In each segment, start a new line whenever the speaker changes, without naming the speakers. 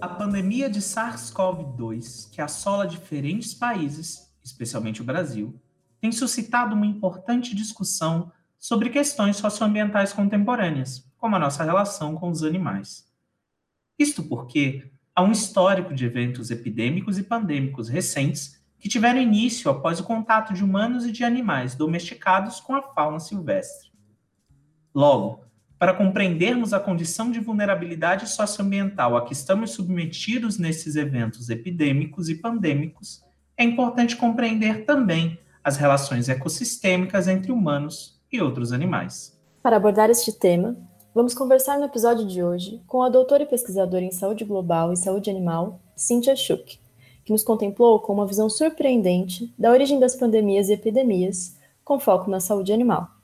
A pandemia de SARS-CoV-2, que assola diferentes países, especialmente o Brasil, tem suscitado uma importante discussão sobre questões socioambientais contemporâneas, como a nossa relação com os animais. Isto porque há um histórico de eventos epidêmicos e pandêmicos recentes que tiveram início após o contato de humanos e de animais domesticados com a fauna silvestre. Logo, para compreendermos a condição de vulnerabilidade socioambiental a que estamos submetidos nesses eventos epidêmicos e pandêmicos, é importante compreender também as relações ecossistêmicas entre humanos e outros animais.
Para abordar este tema, vamos conversar no episódio de hoje com a doutora e pesquisadora em saúde global e saúde animal, Cynthia Schuch, que nos contemplou com uma visão surpreendente da origem das pandemias e epidemias, com foco na saúde animal.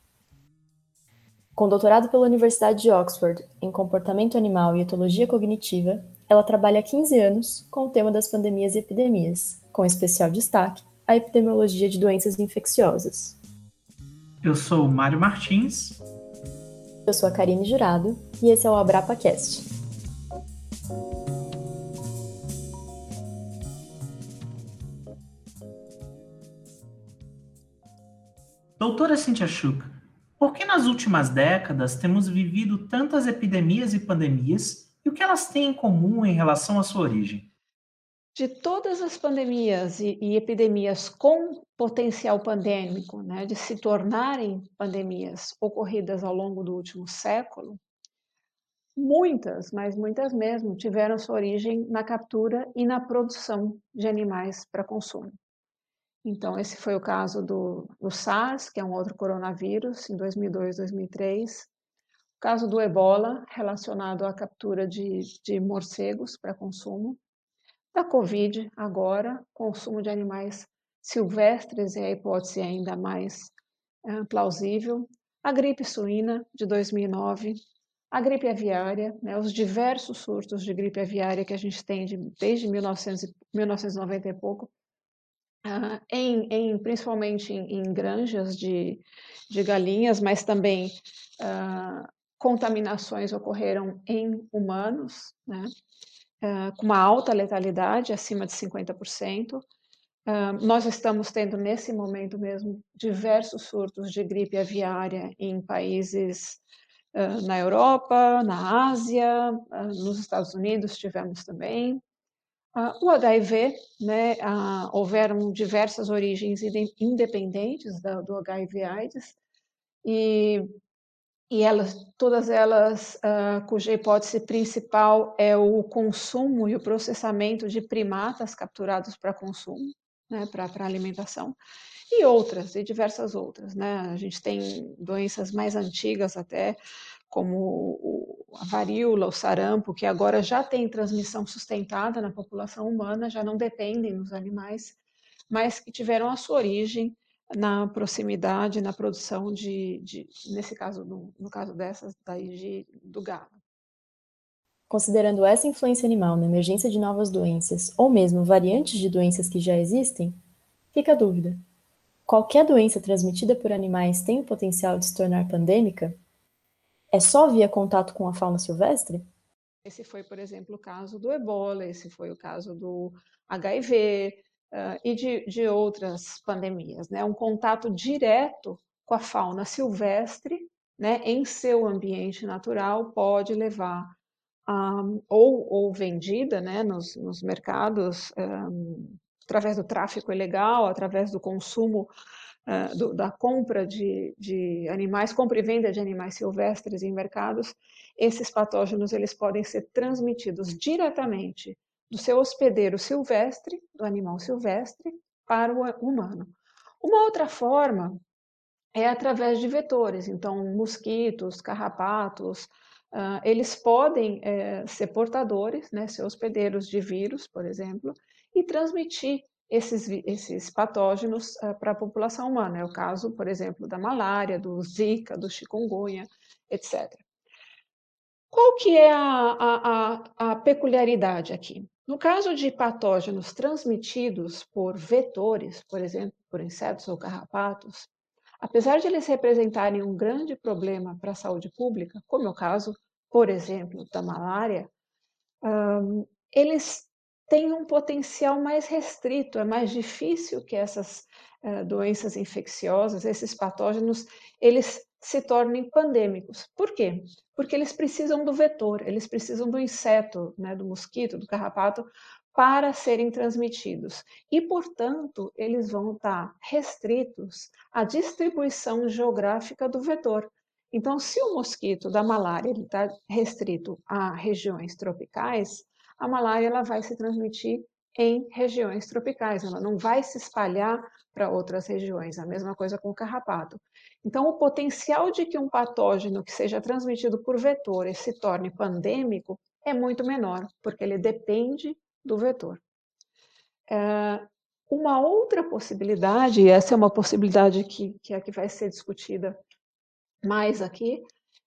Com doutorado pela Universidade de Oxford em comportamento animal e etologia cognitiva, ela trabalha há 15 anos com o tema das pandemias e epidemias, com especial destaque a epidemiologia de doenças infecciosas.
Eu sou Mário Martins.
Eu sou a Karine Jurado e esse é o AbrapaCast.
Doutora Cynthia Schuch, por que nas últimas décadas temos vivido tantas epidemias e pandemias e o que elas têm em comum em relação à sua origem?
De todas as pandemias e, e epidemias com potencial pandêmico, né, de se tornarem pandemias ocorridas ao longo do último século, muitas, mas muitas mesmo, tiveram sua origem na captura e na produção de animais para consumo. Então, esse foi o caso do, do SARS, que é um outro coronavírus, em 2002, 2003. O caso do ebola, relacionado à captura de, de morcegos para consumo. Da Covid, agora, consumo de animais silvestres, e a hipótese é ainda mais é, plausível. A gripe suína, de 2009. A gripe aviária, né, os diversos surtos de gripe aviária que a gente tem de, desde 1900, 1990 e pouco, uh, em, em, principalmente em, em granjas de, de, galinhas, mas também uh, contaminações ocorreram em humanos, né? Uh, com uma alta letalidade, acima de 50%. Uh, nós estamos tendo, nesse momento mesmo, diversos surtos de gripe aviária em países na Europa, na Ásia, nos Estados Unidos tivemos também. Uh, o HIV, né, uh, houveram diversas origens independentes do HIV/AIDS e, e elas, todas elas, uh, cuja hipótese principal é o consumo e o processamento de primatas capturados para consumo, né, para alimentação, e outras, e diversas outras. Né? A gente tem doenças mais antigas até, como a varíola, o sarampo, que agora já tem transmissão sustentada na população humana, já não dependem dos animais, mas que tiveram a sua origem na proximidade, na produção de, de nesse caso, no, no, caso dessas, daí de, do gado.
Considerando essa influência animal na emergência de novas doenças, ou mesmo variantes de doenças que já existem, fica a dúvida: qualquer doença transmitida por animais tem o potencial de se tornar pandêmica? É só via contato com a fauna silvestre?
Esse foi, por exemplo, o caso do ebola, esse foi o caso do HIV uh, e de, de outras pandemias. Né? Um contato direto com a fauna silvestre né, em seu ambiente natural pode levar a, ou, ou vendida né, nos, nos mercados um, através do tráfico ilegal, através do consumo uh, do, da compra de, de animais, compra e venda de animais silvestres em mercados, esses patógenos eles podem ser transmitidos diretamente do seu hospedeiro silvestre, do animal silvestre, para o humano. Uma outra forma é através de vetores, então mosquitos, carrapatos, uh, eles podem é, ser portadores, né, ser hospedeiros de vírus, por exemplo, e transmitir esses, esses patógenos uh, para a população humana. É o caso, por exemplo, da malária, do zika, do chikungunya, etc. Qual que é a, a, a peculiaridade aqui? No caso de patógenos transmitidos por vetores, por exemplo, por insetos ou carrapatos, apesar de eles representarem um grande problema para a saúde pública, como é o caso, por exemplo, da malária, um, eles têm um potencial mais restrito, é mais difícil que essas uh, doenças infecciosas, esses patógenos, eles se tornem pandêmicos. Por quê? Porque eles precisam do vetor, eles precisam do inseto, né, do mosquito, do carrapato, para serem transmitidos. E, portanto, eles vão estar restritos à distribuição geográfica do vetor. Então, se o mosquito da malária está restrito a regiões tropicais, a malária ela vai se transmitir em regiões tropicais, ela não vai se espalhar para outras regiões. A mesma coisa com o carrapato. Então, o potencial de que um patógeno que seja transmitido por vetores se torne pandêmico é muito menor, porque ele depende do vetor. É, uma outra possibilidade, e essa é uma possibilidade que, que é a que vai ser discutida mais aqui,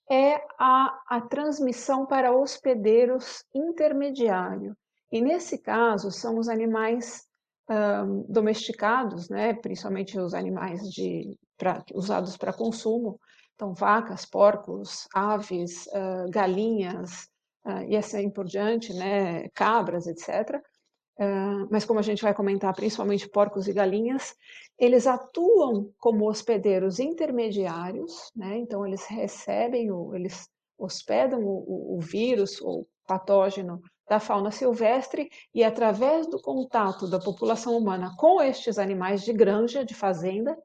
é a, a transmissão para hospedeiros intermediário. E nesse caso, são os animais um, domesticados, né, principalmente os animais de, pra, usados para consumo, então vacas, porcos, aves, uh, galinhas, uh, e assim por diante, né, cabras, etc. Uh, mas como a gente vai comentar, principalmente porcos e galinhas, eles atuam como hospedeiros intermediários, né? então eles recebem, o, eles hospedam o, o vírus ou patógeno da fauna silvestre e através do contato da população humana com estes animais de granja, de fazenda,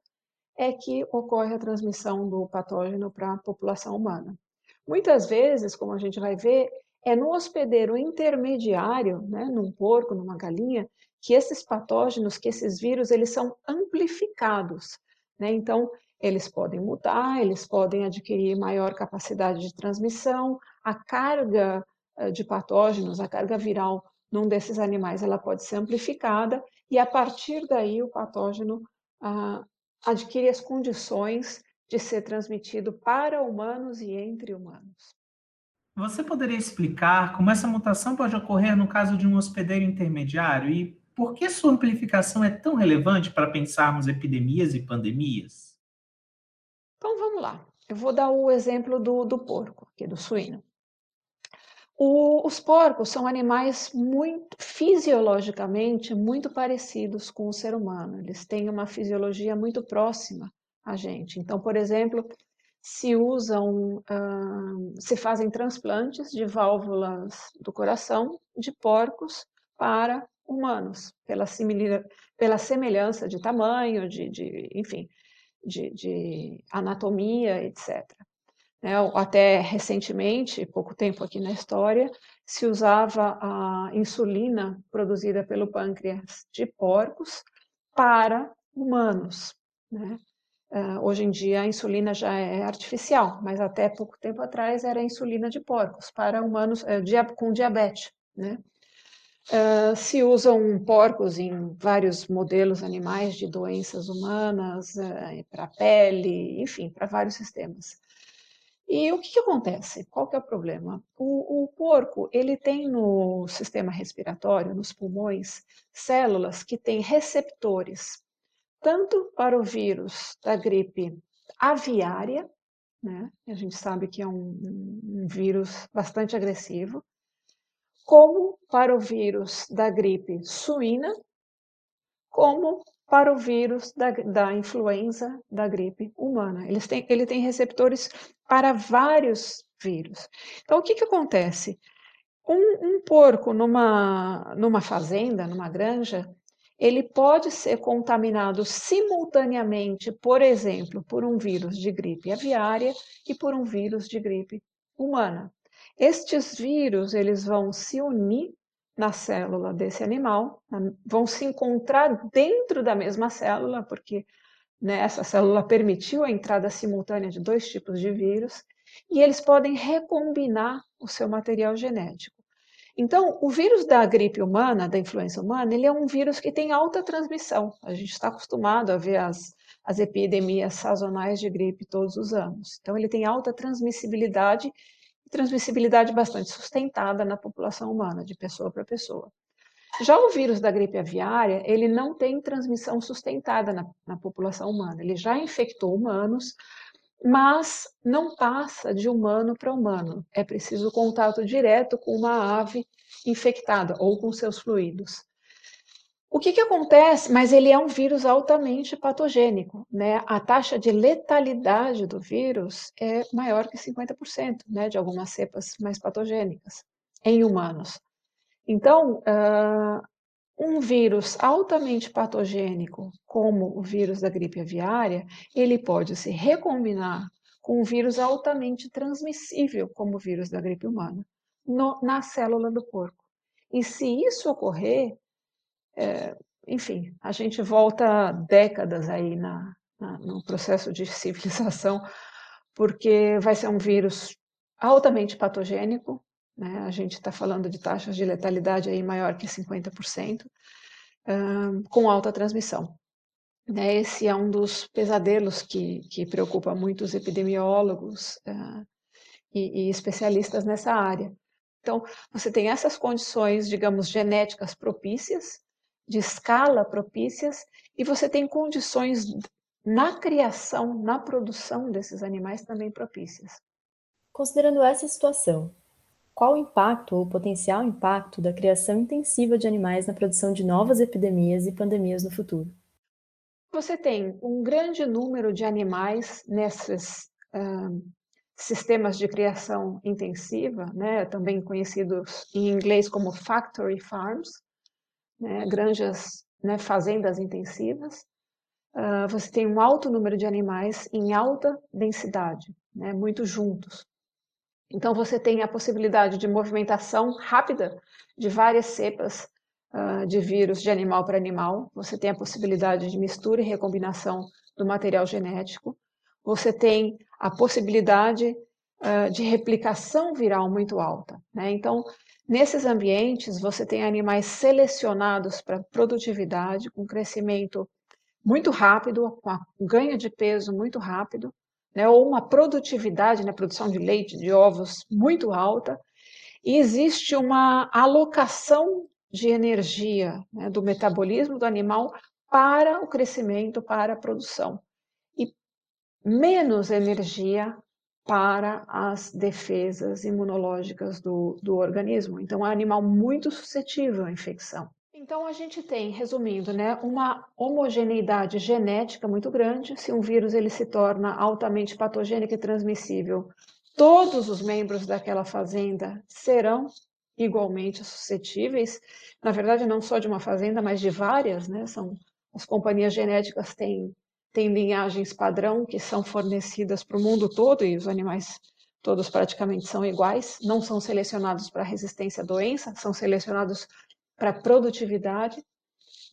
é que ocorre a transmissão do patógeno para a população humana. Muitas vezes, como a gente vai ver, é no hospedeiro intermediário, né, num porco, numa galinha, que esses patógenos, que esses vírus, eles são amplificados. Né? Então, eles podem mudar, eles podem adquirir maior capacidade de transmissão, a carga eh, de patógenos, a carga viral num desses animais, ela pode ser amplificada e a partir daí o patógeno ah, adquire as condições de ser transmitido para humanos e entre humanos.
Você poderia explicar como essa mutação pode ocorrer no caso de um hospedeiro intermediário e por que sua amplificação é tão relevante para pensarmos epidemias e pandemias?
Então vamos lá. Eu vou dar o exemplo do, do porco, aqui do suíno. O, os porcos são animais muito fisiologicamente muito parecidos com o ser humano. Eles têm uma fisiologia muito próxima a gente. Então, por exemplo, se usam, uh, se fazem transplantes de válvulas do coração de porcos para humanos, pela, pela semelhança de tamanho, de, de enfim, de, de, anatomia, etc. Né? Até recentemente, pouco tempo aqui na história, se usava a insulina produzida pelo pâncreas de porcos para humanos. Né? Uh, hoje em dia a insulina já é artificial, mas até pouco tempo atrás era insulina de porcos para humanos uh, dia com diabetes. Né? Uh, se usam porcos em vários modelos animais de doenças humanas, para pele, enfim, para vários sistemas. E o que, que, acontece? Qual que é o problema? O, o porco ele tem no sistema respiratório, nos pulmões, células que têm receptores tanto para o vírus da gripe aviária, né? A gente sabe que é um, um vírus bastante agressivo, como para o vírus da gripe suína, como para o vírus da, da influenza da gripe humana. Eles têm, ele tem receptores para vários vírus. Então, o que, que acontece? Um, um porco numa, numa fazenda, numa granja, ele pode ser contaminado simultaneamente, por exemplo, por um vírus de gripe aviária e por um vírus de gripe humana. Estes vírus, eles vão se unir na célula desse animal, vão se encontrar dentro da mesma célula, porque né, essa célula permitiu a entrada simultânea de dois tipos de vírus, e eles podem recombinar o seu material genético. Então, o vírus da gripe humana, da influenza humana, ele é um vírus que tem alta transmissão. A gente está acostumado a ver as, as epidemias sazonais de gripe todos os anos. Então, ele tem alta transmissibilidade transmissibilidade bastante sustentada na população humana, de pessoa para pessoa. Já o vírus da gripe aviária, ele não tem transmissão sustentada na, na população humana. Ele já infectou humanos, mas não passa de humano para humano. É preciso contato direto com uma ave infectada ou com seus fluidos. O que, que acontece? Mas ele é um vírus altamente patogênico, né? A taxa de letalidade do vírus é maior que 50%, né? De algumas cepas mais patogênicas em humanos. Então, uh, um vírus altamente patogênico, como o vírus da gripe aviária, ele pode se recombinar com um vírus altamente transmissível, como o vírus da gripe humana, no, na célula do porco. E se isso ocorrer, é, enfim, a gente volta décadas aí na, na, no processo de civilização, porque vai ser um vírus altamente patogênico, né? a gente está falando de taxas de letalidade aí maior que 50%, um, com alta transmissão. Né? Esse é um dos pesadelos que, que preocupa muitos epidemiólogos uh, e, e especialistas nessa área. Então, você tem essas condições, digamos, genéticas propícias, de escala propícias e você tem condições na criação, na produção desses animais também propícias.
Considerando essa situação, qual o impacto ou potencial impacto da criação intensiva de animais na produção de novas epidemias e pandemias no futuro?
Você tem um grande número de animais nesses uh, sistemas de criação intensiva, né, também conhecidos em inglês como factory farms, né, granjas, né, fazendas intensivas. Uh, você tem um alto número de animais em alta densidade, né, muito juntos. Então você tem a possibilidade de movimentação rápida de várias cepas uh, de vírus de animal para animal. Você tem a possibilidade de mistura e recombinação do material genético. Você tem a possibilidade uh, de replicação viral muito alta. Né? Então, Nesses ambientes, você tem animais selecionados para produtividade, com crescimento muito rápido, com ganho de peso muito rápido, né, ou uma produtividade na produção de leite, de ovos muito alta, e existe uma alocação de energia né, do metabolismo do animal para o crescimento, para a produção. E menos energia para as defesas imunológicas do, do organismo. Então, é um animal muito suscetível à infecção. Então, a gente tem, resumindo, né, uma homogeneidade genética muito grande. Se um vírus ele se torna altamente patogênico e transmissível, todos os membros daquela fazenda serão igualmente suscetíveis. Na verdade, não só de uma fazenda, mas de várias, né? São as companhias genéticas têm tem linhagens padrão que são fornecidas para o mundo todo e os animais todos praticamente são iguais, não são selecionados para resistência à doença, são selecionados para produtividade.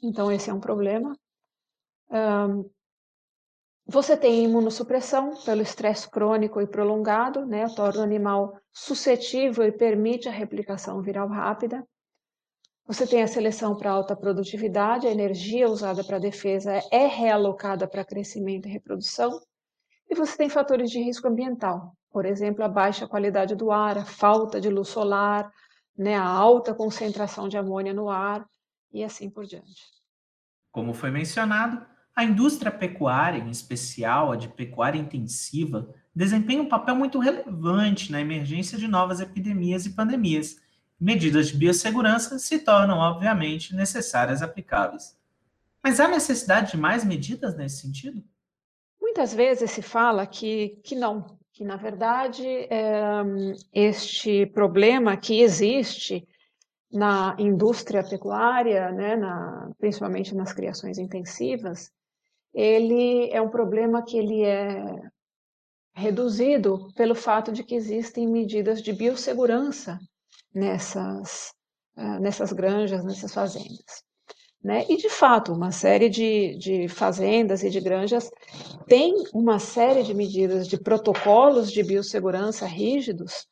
Então, esse é um problema. Um, você tem imunossupressão pelo estresse crônico e prolongado, né? Torna o animal suscetível e permite a replicação viral rápida. Você tem a seleção para alta produtividade, a energia usada para defesa é realocada para crescimento e reprodução. E você tem fatores de risco ambiental, por exemplo, a baixa qualidade do ar, a falta de luz solar, né, a alta concentração de amônia no ar e assim por diante.
Como foi mencionado, a indústria pecuária, em especial a de pecuária intensiva, desempenha um papel muito relevante na emergência de novas epidemias e pandemias medidas de biossegurança se tornam, obviamente, necessárias aplicáveis. Mas há necessidade de mais medidas nesse sentido?
Muitas vezes se fala que, que não, que na verdade é, este problema que existe na indústria pecuária, né, na, principalmente nas criações intensivas, ele é um problema que ele é reduzido pelo fato de que existem medidas de biossegurança nessas, uh, nessas granjas, nessas fazendas. Né? E, de fato, uma série de, de fazendas e de granjas tem uma série de medidas, de protocolos de biossegurança rígidos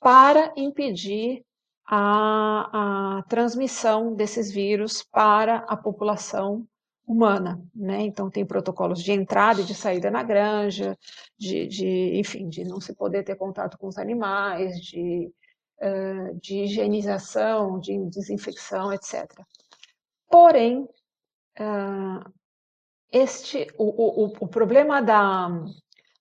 para impedir a, a transmissão desses vírus para a população humana, né? Então tem protocolos de entrada e de saída na granja, de, de, enfim, de não se poder ter contato com os animais, de de higienização, de desinfecção, etc. Porém, este, o, o, o problema da,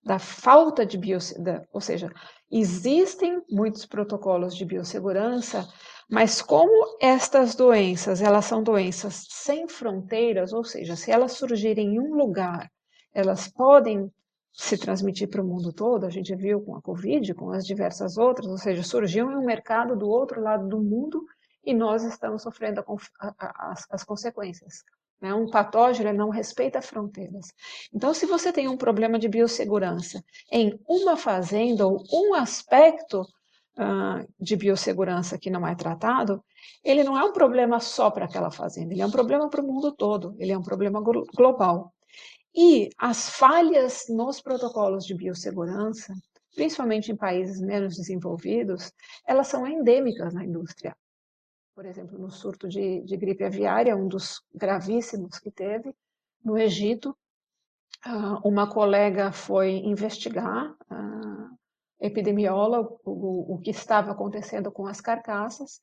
da falta de biossegurança, ou seja, existem muitos protocolos de biossegurança, Mas como estas doenças, elas são doenças sem fronteiras, ou seja, se elas surgirem em um lugar, elas podem se transmitir para o mundo todo, a gente viu com a Covid, com as diversas outras, ou seja, surgiu em um mercado do outro lado do mundo e nós estamos sofrendo a, a, as, as, consequências. Né? Um patógeno não respeita fronteiras. Então, se você tem um problema de biossegurança em uma fazenda ou um aspecto uh, de biossegurança que não é tratado, ele não é um problema só para aquela fazenda, ele é um problema para o mundo todo, ele é um problema global. E as falhas nos protocolos de biossegurança, principalmente em países menos desenvolvidos, elas são endêmicas na indústria. Por exemplo, no surto de, de gripe aviária, um dos gravíssimos que teve, no Egito, ah, uma colega foi investigar, epidemióloga, o, o que estava acontecendo com as carcaças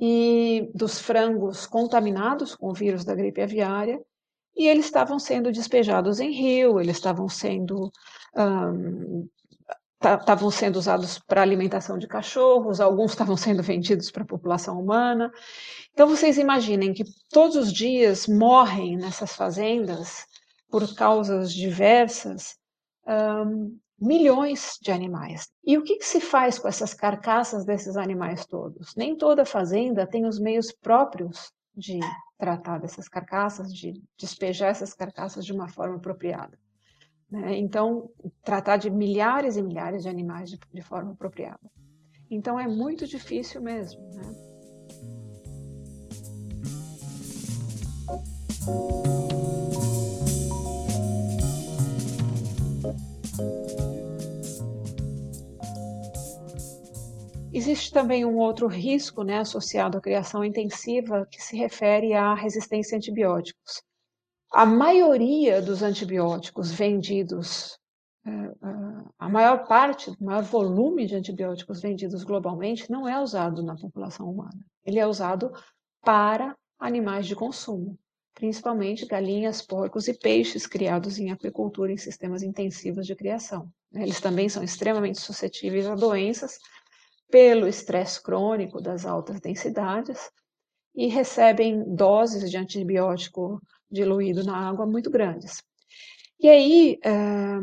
e dos frangos contaminados com o vírus da gripe aviária, e eles estavam sendo despejados em rio, eles estavam sendo um, estavam sendo usados para alimentação de cachorros, alguns estavam sendo vendidos para a população humana. Então vocês imaginem que todos os dias morrem nessas fazendas por causas diversas um, milhões de animais. E o que, que, se faz com essas carcaças desses animais todos? Nem toda fazenda tem os meios próprios de tratar dessas carcaças, de despejar essas carcaças de uma forma apropriada. Né? Então, tratar de milhares e milhares de animais de, de forma apropriada. Então, é muito difícil mesmo. Né? Existe também um outro risco né, associado à criação intensiva que se refere à resistência a antibióticos. A maioria dos antibióticos vendidos, é, é, a maior parte, o maior volume de antibióticos vendidos globalmente não é usado na população humana. Ele é usado para animais de consumo, principalmente galinhas, porcos e peixes criados em aquicultura em sistemas intensivos de criação. Eles também são extremamente suscetíveis a doenças pelo estresse crônico das altas densidades e recebem doses de antibiótico diluído na água muito grandes. E aí, eh,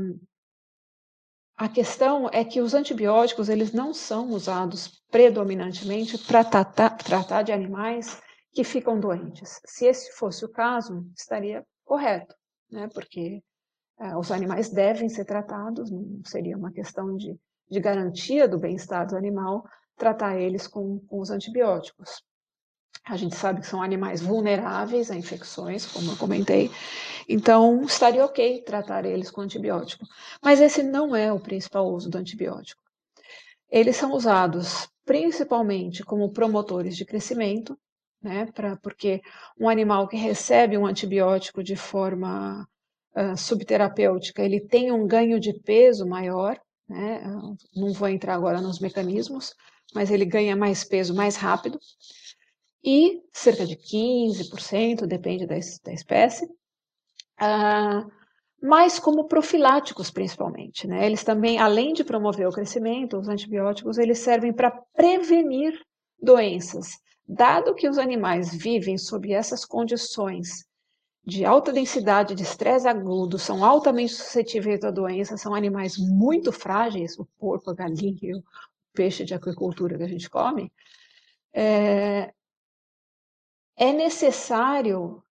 a questão é que os antibióticos eles não são usados predominantemente para tratar, tratar de animais que ficam doentes. Se esse fosse o caso, estaria correto, né? porque eh, os animais devem ser tratados, não seria uma questão de, de garantia do bem-estar do animal tratar eles com, com os antibióticos. A gente sabe que são animais vulneráveis a infecções, como eu comentei, então estaria ok tratar eles com antibiótico. Mas esse não é o principal uso do antibiótico. Eles são usados principalmente como promotores de crescimento, né, pra, porque um animal que recebe um antibiótico de forma uh, subterapêutica, ele tem um ganho de peso maior, né, não vou entrar agora nos mecanismos, mas ele ganha mais peso mais rápido e cerca de 15%, depende da, da espécie, uh, mas como profiláticos principalmente. Né? Eles também, além de promover o crescimento, os antibióticos, eles servem para prevenir doenças. Dado que os animais vivem sob essas condições de alta densidade de estresse agudo, são altamente suscetíveis a doenças, são animais muito frágeis, o porco, a galinha, o peixe de aquicultura que a gente come, é, é necessário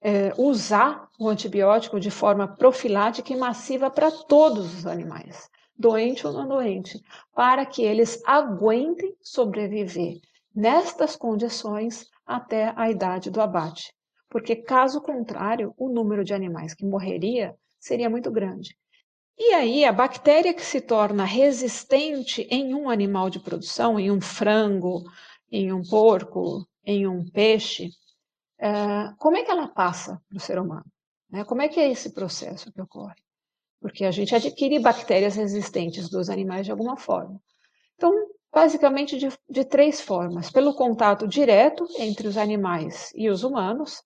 é, usar o antibiótico de forma profilática e massiva para todos os animais, doente ou não doente, para que eles aguentem sobreviver nestas condições até a idade do abate. Porque, caso contrário, o número de animais que morreria seria muito grande. E aí, a bactéria que se torna resistente em um animal de produção, em um frango, em um porco, em um peixe, é, como é que ela passa para o ser humano? Né? Como é que é esse processo que ocorre? Porque a gente adquire bactérias resistentes dos animais de alguma forma. Então, basicamente de, de três formas: pelo contato direto entre os animais e os humanos,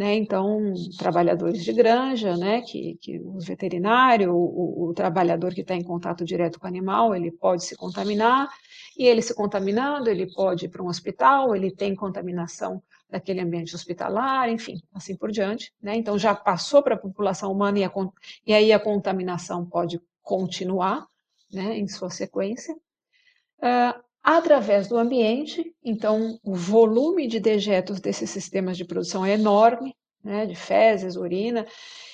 Né? Então, trabalhadores de granja, né? que, que o veterinário, o, o trabalhador que está em contato direto com o animal, ele pode se contaminar, e ele se contaminando, ele pode ir para um hospital, ele tem contaminação daquele ambiente hospitalar, enfim, assim por diante. Né? Então, já passou para a população humana e, a, e aí a contaminação pode continuar né, em sua sequência. Uh, através do ambiente, então o volume de dejetos desses sistemas de produção é enorme, né, de fezes, urina,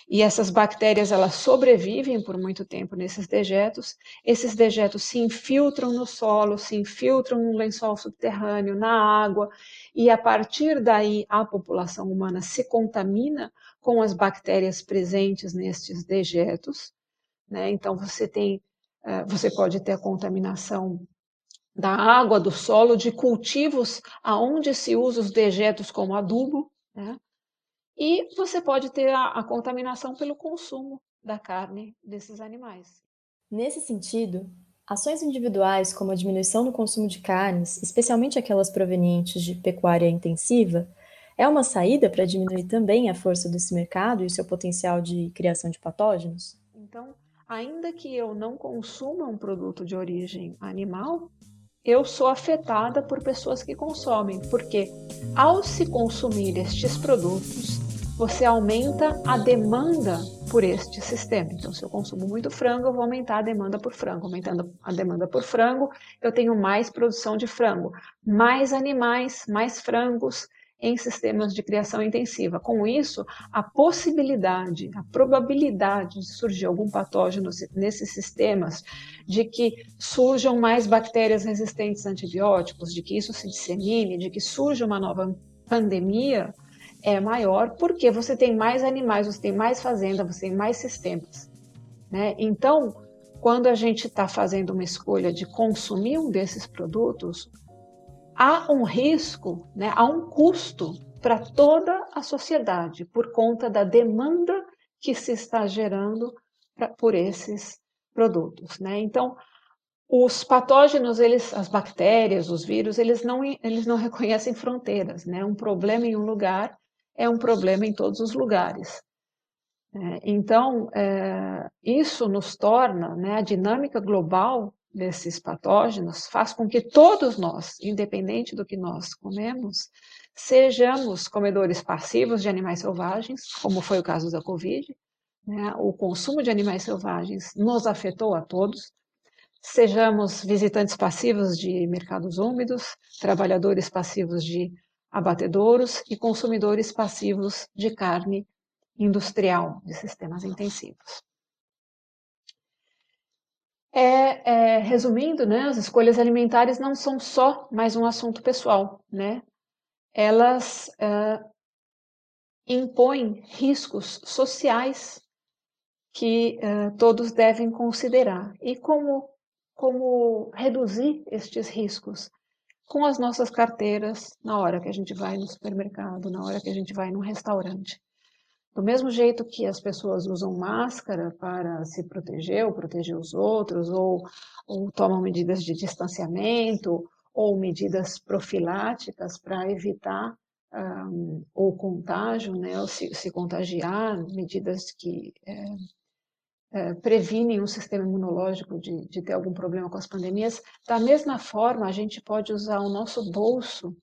e essas bactérias elas sobrevivem por muito tempo nesses dejetos. Esses dejetos se infiltram no solo, se infiltram no lençol subterrâneo, na água, e a partir daí a população humana se contamina com as bactérias presentes nestes dejetos. Né? Então você tem, eh, você pode ter a contaminação da água, do solo, de cultivos aonde se usa os dejetos como adubo, né? E você pode ter a, a contaminação pelo consumo da carne desses animais.
Nesse sentido, ações individuais como a diminuição no consumo de carnes, especialmente aquelas provenientes de pecuária intensiva, é uma saída para diminuir também a força desse mercado e seu potencial de criação de patógenos?
Então, ainda que eu não consuma um produto de origem animal, eu sou afetada por pessoas que consomem, porque ao se consumir estes produtos, você aumenta a demanda por este sistema. Então, se eu consumo muito frango, eu vou aumentar a demanda por frango. Aumentando a demanda por frango, eu tenho mais produção de frango, mais animais, mais frangos, em sistemas de criação intensiva. Com isso, a possibilidade, a probabilidade de surgir algum patógeno nesses sistemas, de que surjam mais bactérias resistentes a antibióticos, de que isso se dissemine, de que surja uma nova pandemia, é maior porque você tem mais animais, você tem mais fazenda, você tem mais sistemas. Né? Então, quando a gente está fazendo uma escolha de consumir um desses produtos, há um risco, né, há um custo para toda a sociedade por conta da demanda que se está gerando pra, por esses produtos. Né? Então, os patógenos, eles, as bactérias, os vírus, eles não, eles não reconhecem fronteiras. Né? Um problema em um lugar é um problema em todos os lugares. É, então, é, isso nos torna, né, a dinâmica global desses patógenos faz com que todos nós, independente do que nós comemos, sejamos comedores passivos de animais selvagens, como foi o caso da Covid. Né? O consumo de animais selvagens nos afetou a todos. Sejamos visitantes passivos de mercados úmidos, trabalhadores passivos de abatedouros e consumidores passivos de carne industrial, de sistemas intensivos. É, é, resumindo, né, as escolhas alimentares não são só mais um assunto pessoal, né? Elas é, impõem riscos sociais que é, todos devem considerar. E como, como reduzir estes riscos? Com as nossas carteiras, na hora que a gente vai no supermercado, na hora que a gente vai num restaurante. Do mesmo jeito que as pessoas usam máscara para se proteger ou proteger os outros, ou, ou tomam medidas de distanciamento, ou medidas profiláticas para evitar um, o contágio, né, ou se, se contagiar, medidas que é, é, previnem o sistema imunológico de, de ter algum problema com as pandemias. Da mesma forma, a gente pode usar o nosso bolso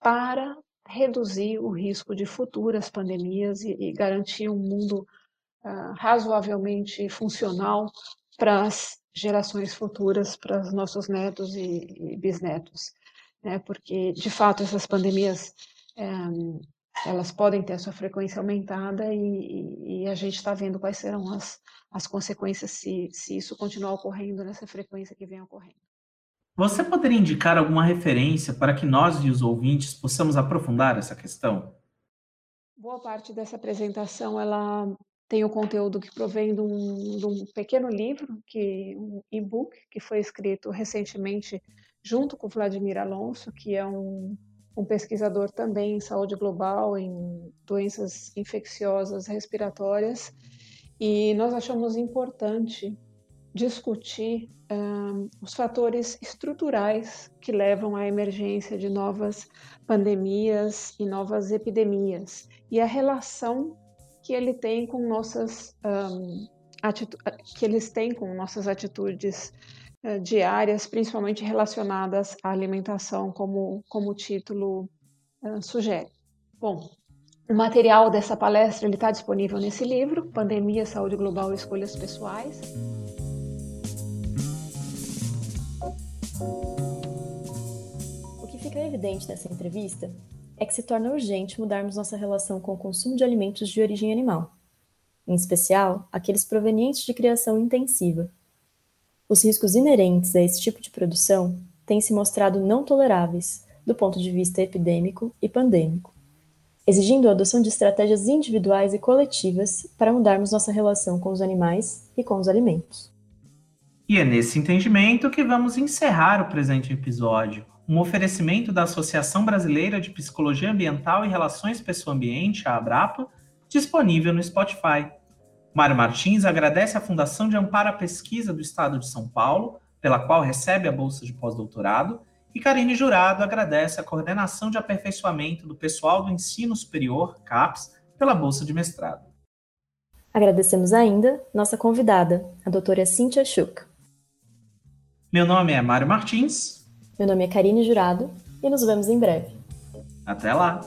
para reduzir o risco de futuras pandemias e, e garantir um mundo uh, razoavelmente funcional para as gerações futuras, para os nossos netos e, e bisnetos. Né? Porque, de fato, essas pandemias eh, elas podem ter a sua frequência aumentada e, e a gente está vendo quais serão as, as consequências se, se isso continuar ocorrendo nessa frequência que vem ocorrendo.
Você poderia indicar alguma referência para que nós e os ouvintes possamos aprofundar essa questão?
Boa parte dessa apresentação ela tem o conteúdo que provém de um, de um pequeno livro, que um e-book que foi escrito recentemente junto com Vladimir Alonso, que é um, um pesquisador também em saúde global, em doenças infecciosas respiratórias, e nós achamos importante discutir os fatores estruturais que levam à emergência de novas pandemias e novas epidemias e a relação que ele tem com nossas um, que eles têm com nossas atitudes uh, diárias, principalmente relacionadas à alimentação, como, como o título uh, sugere. Bom, o material dessa palestra está disponível nesse livro, Pandemia, Saúde Global e Escolhas Pessoais.
O que fica evidente nessa entrevista é que se torna urgente mudarmos nossa relação com o consumo de alimentos de origem animal, em especial aqueles provenientes de criação intensiva. Os riscos inerentes a esse tipo de produção têm se mostrado não toleráveis do ponto de vista epidêmico e pandêmico exigindo a adoção de estratégias individuais e coletivas para mudarmos nossa relação com os animais e com os alimentos.
E é nesse entendimento que vamos encerrar o presente episódio. Um oferecimento da Associação Brasileira de Psicologia Ambiental e Relações Pessoa-Ambiente, a Abrapa, disponível no Spotify. Mário Martins agradece à Fundação de Amparo à Pesquisa do Estado de São Paulo, pela qual recebe a bolsa de pós-doutorado, e Karine Jurado agradece a coordenação de aperfeiçoamento do pessoal do ensino superior, CAPES, pela bolsa de mestrado.
Agradecemos ainda nossa convidada, a doutora Cíntia Schuch.
Meu nome é Mário Martins.
Meu nome é Karine Jurado e nos vemos em breve.
Até lá!